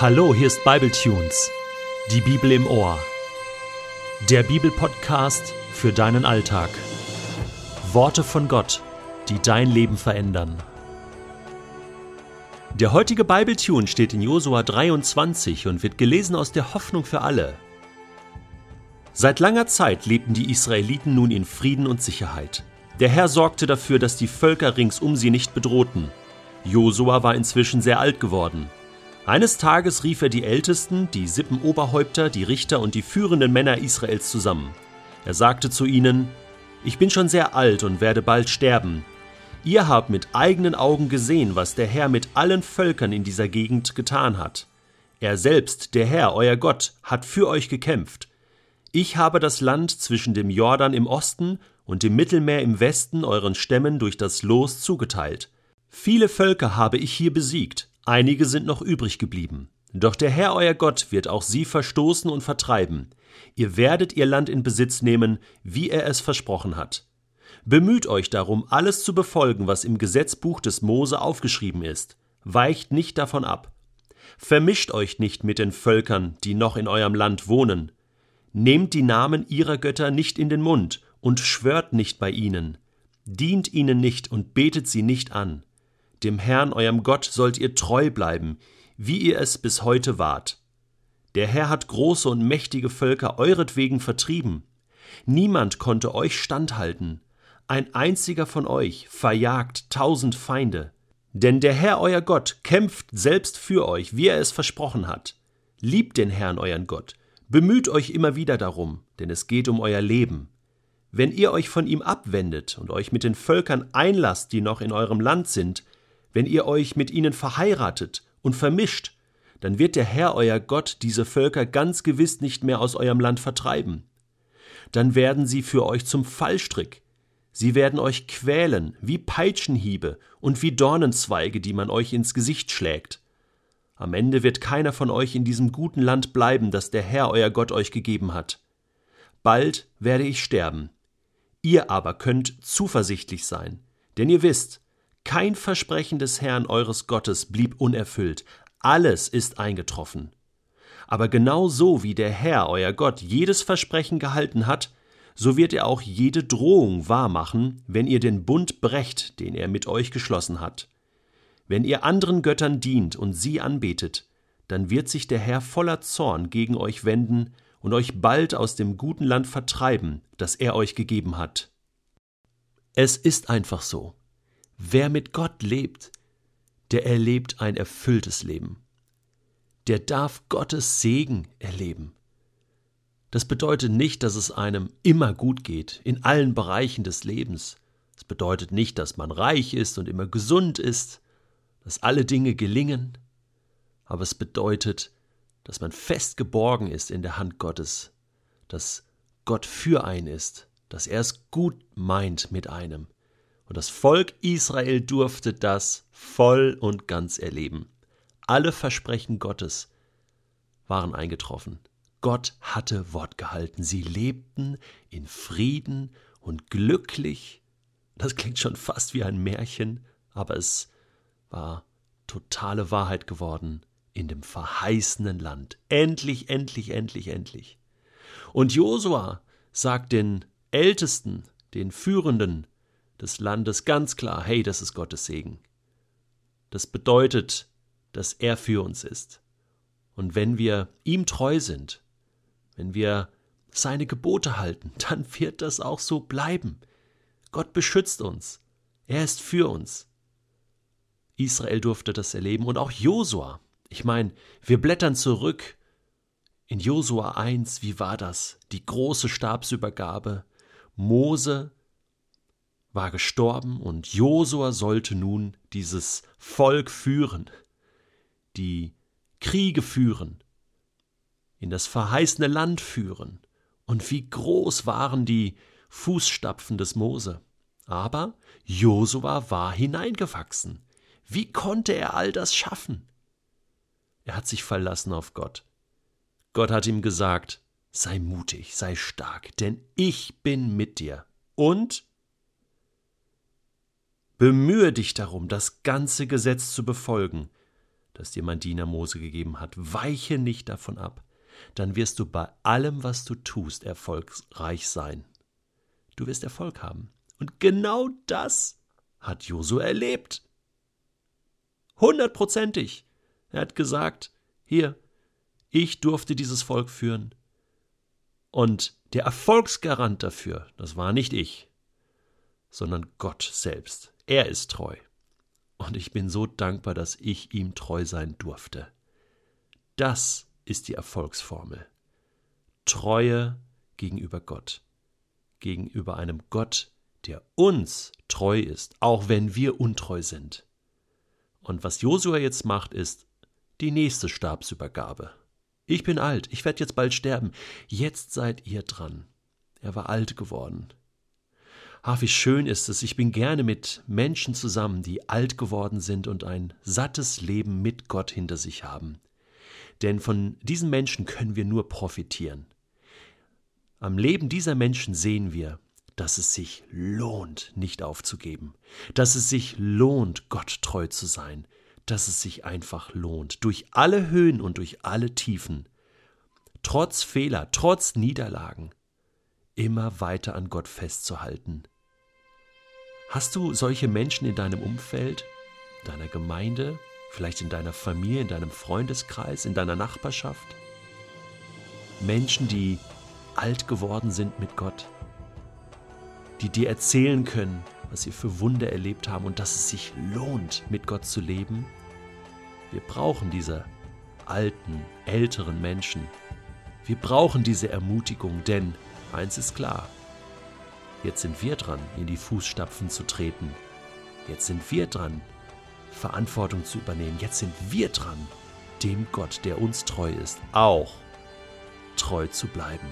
Hallo, hier ist Bibletunes, die Bibel im Ohr. Der Bibelpodcast für deinen Alltag. Worte von Gott, die dein Leben verändern. Der heutige Bibletune steht in Josua 23 und wird gelesen aus der Hoffnung für alle. Seit langer Zeit lebten die Israeliten nun in Frieden und Sicherheit. Der Herr sorgte dafür, dass die Völker rings um sie nicht bedrohten. Josua war inzwischen sehr alt geworden. Eines Tages rief er die Ältesten, die Sippenoberhäupter, die Richter und die führenden Männer Israels zusammen. Er sagte zu ihnen, Ich bin schon sehr alt und werde bald sterben. Ihr habt mit eigenen Augen gesehen, was der Herr mit allen Völkern in dieser Gegend getan hat. Er selbst, der Herr, euer Gott, hat für euch gekämpft. Ich habe das Land zwischen dem Jordan im Osten und dem Mittelmeer im Westen euren Stämmen durch das Los zugeteilt. Viele Völker habe ich hier besiegt, Einige sind noch übrig geblieben. Doch der Herr euer Gott wird auch sie verstoßen und vertreiben. Ihr werdet ihr Land in Besitz nehmen, wie er es versprochen hat. Bemüht euch darum, alles zu befolgen, was im Gesetzbuch des Mose aufgeschrieben ist. Weicht nicht davon ab. Vermischt euch nicht mit den Völkern, die noch in eurem Land wohnen. Nehmt die Namen ihrer Götter nicht in den Mund und schwört nicht bei ihnen. Dient ihnen nicht und betet sie nicht an. Dem Herrn eurem Gott sollt ihr treu bleiben, wie ihr es bis heute wart. Der Herr hat große und mächtige Völker euretwegen vertrieben. Niemand konnte euch standhalten. Ein einziger von euch verjagt tausend Feinde. Denn der Herr euer Gott kämpft selbst für euch, wie er es versprochen hat. Liebt den Herrn euren Gott. Bemüht euch immer wieder darum, denn es geht um euer Leben. Wenn ihr euch von ihm abwendet und euch mit den Völkern einlasst, die noch in eurem Land sind, wenn ihr euch mit ihnen verheiratet und vermischt, dann wird der Herr euer Gott diese Völker ganz gewiss nicht mehr aus eurem Land vertreiben. Dann werden sie für euch zum Fallstrick. Sie werden euch quälen wie Peitschenhiebe und wie Dornenzweige, die man euch ins Gesicht schlägt. Am Ende wird keiner von euch in diesem guten Land bleiben, das der Herr euer Gott euch gegeben hat. Bald werde ich sterben. Ihr aber könnt zuversichtlich sein, denn ihr wisst, kein Versprechen des Herrn eures Gottes blieb unerfüllt, alles ist eingetroffen. Aber genau so wie der Herr, euer Gott, jedes Versprechen gehalten hat, so wird er auch jede Drohung wahrmachen, wenn ihr den Bund brecht, den er mit euch geschlossen hat. Wenn ihr anderen Göttern dient und sie anbetet, dann wird sich der Herr voller Zorn gegen euch wenden und euch bald aus dem guten Land vertreiben, das er euch gegeben hat. Es ist einfach so. Wer mit Gott lebt, der erlebt ein erfülltes Leben. Der darf Gottes Segen erleben. Das bedeutet nicht, dass es einem immer gut geht, in allen Bereichen des Lebens. Es bedeutet nicht, dass man reich ist und immer gesund ist, dass alle Dinge gelingen. Aber es bedeutet, dass man fest geborgen ist in der Hand Gottes, dass Gott für einen ist, dass er es gut meint mit einem und das Volk Israel durfte das voll und ganz erleben. Alle Versprechen Gottes waren eingetroffen. Gott hatte Wort gehalten. Sie lebten in Frieden und glücklich. Das klingt schon fast wie ein Märchen, aber es war totale Wahrheit geworden in dem verheißenen Land. Endlich, endlich, endlich, endlich. Und Josua sagt den Ältesten, den Führenden, des Landes ganz klar, hey, das ist Gottes Segen. Das bedeutet, dass er für uns ist. Und wenn wir ihm treu sind, wenn wir seine Gebote halten, dann wird das auch so bleiben. Gott beschützt uns. Er ist für uns. Israel durfte das erleben und auch Josua. Ich meine, wir blättern zurück in Josua 1, wie war das? Die große Stabsübergabe. Mose war gestorben und Josua sollte nun dieses Volk führen, die Kriege führen, in das verheißene Land führen. Und wie groß waren die Fußstapfen des Mose. Aber Josua war hineingewachsen. Wie konnte er all das schaffen? Er hat sich verlassen auf Gott. Gott hat ihm gesagt, sei mutig, sei stark, denn ich bin mit dir. Und Bemühe dich darum, das ganze Gesetz zu befolgen, das dir mein Diener Mose gegeben hat. Weiche nicht davon ab, dann wirst du bei allem, was du tust, erfolgreich sein. Du wirst Erfolg haben. Und genau das hat Josua erlebt. Hundertprozentig. Er hat gesagt, hier, ich durfte dieses Volk führen. Und der Erfolgsgarant dafür, das war nicht ich, sondern Gott selbst. Er ist treu. Und ich bin so dankbar, dass ich ihm treu sein durfte. Das ist die Erfolgsformel. Treue gegenüber Gott. Gegenüber einem Gott, der uns treu ist, auch wenn wir untreu sind. Und was Josua jetzt macht, ist die nächste Stabsübergabe. Ich bin alt, ich werde jetzt bald sterben. Jetzt seid ihr dran. Er war alt geworden. Ach, wie schön ist es, ich bin gerne mit Menschen zusammen, die alt geworden sind und ein sattes Leben mit Gott hinter sich haben. Denn von diesen Menschen können wir nur profitieren. Am Leben dieser Menschen sehen wir, dass es sich lohnt, nicht aufzugeben, dass es sich lohnt, Gott treu zu sein, dass es sich einfach lohnt, durch alle Höhen und durch alle Tiefen, trotz Fehler, trotz Niederlagen, immer weiter an Gott festzuhalten. Hast du solche Menschen in deinem Umfeld, deiner Gemeinde, vielleicht in deiner Familie, in deinem Freundeskreis, in deiner Nachbarschaft? Menschen, die alt geworden sind mit Gott, die dir erzählen können, was sie für Wunder erlebt haben und dass es sich lohnt, mit Gott zu leben? Wir brauchen diese alten, älteren Menschen. Wir brauchen diese Ermutigung, denn eins ist klar, jetzt sind wir dran, in die Fußstapfen zu treten. Jetzt sind wir dran, Verantwortung zu übernehmen. Jetzt sind wir dran, dem Gott, der uns treu ist, auch treu zu bleiben.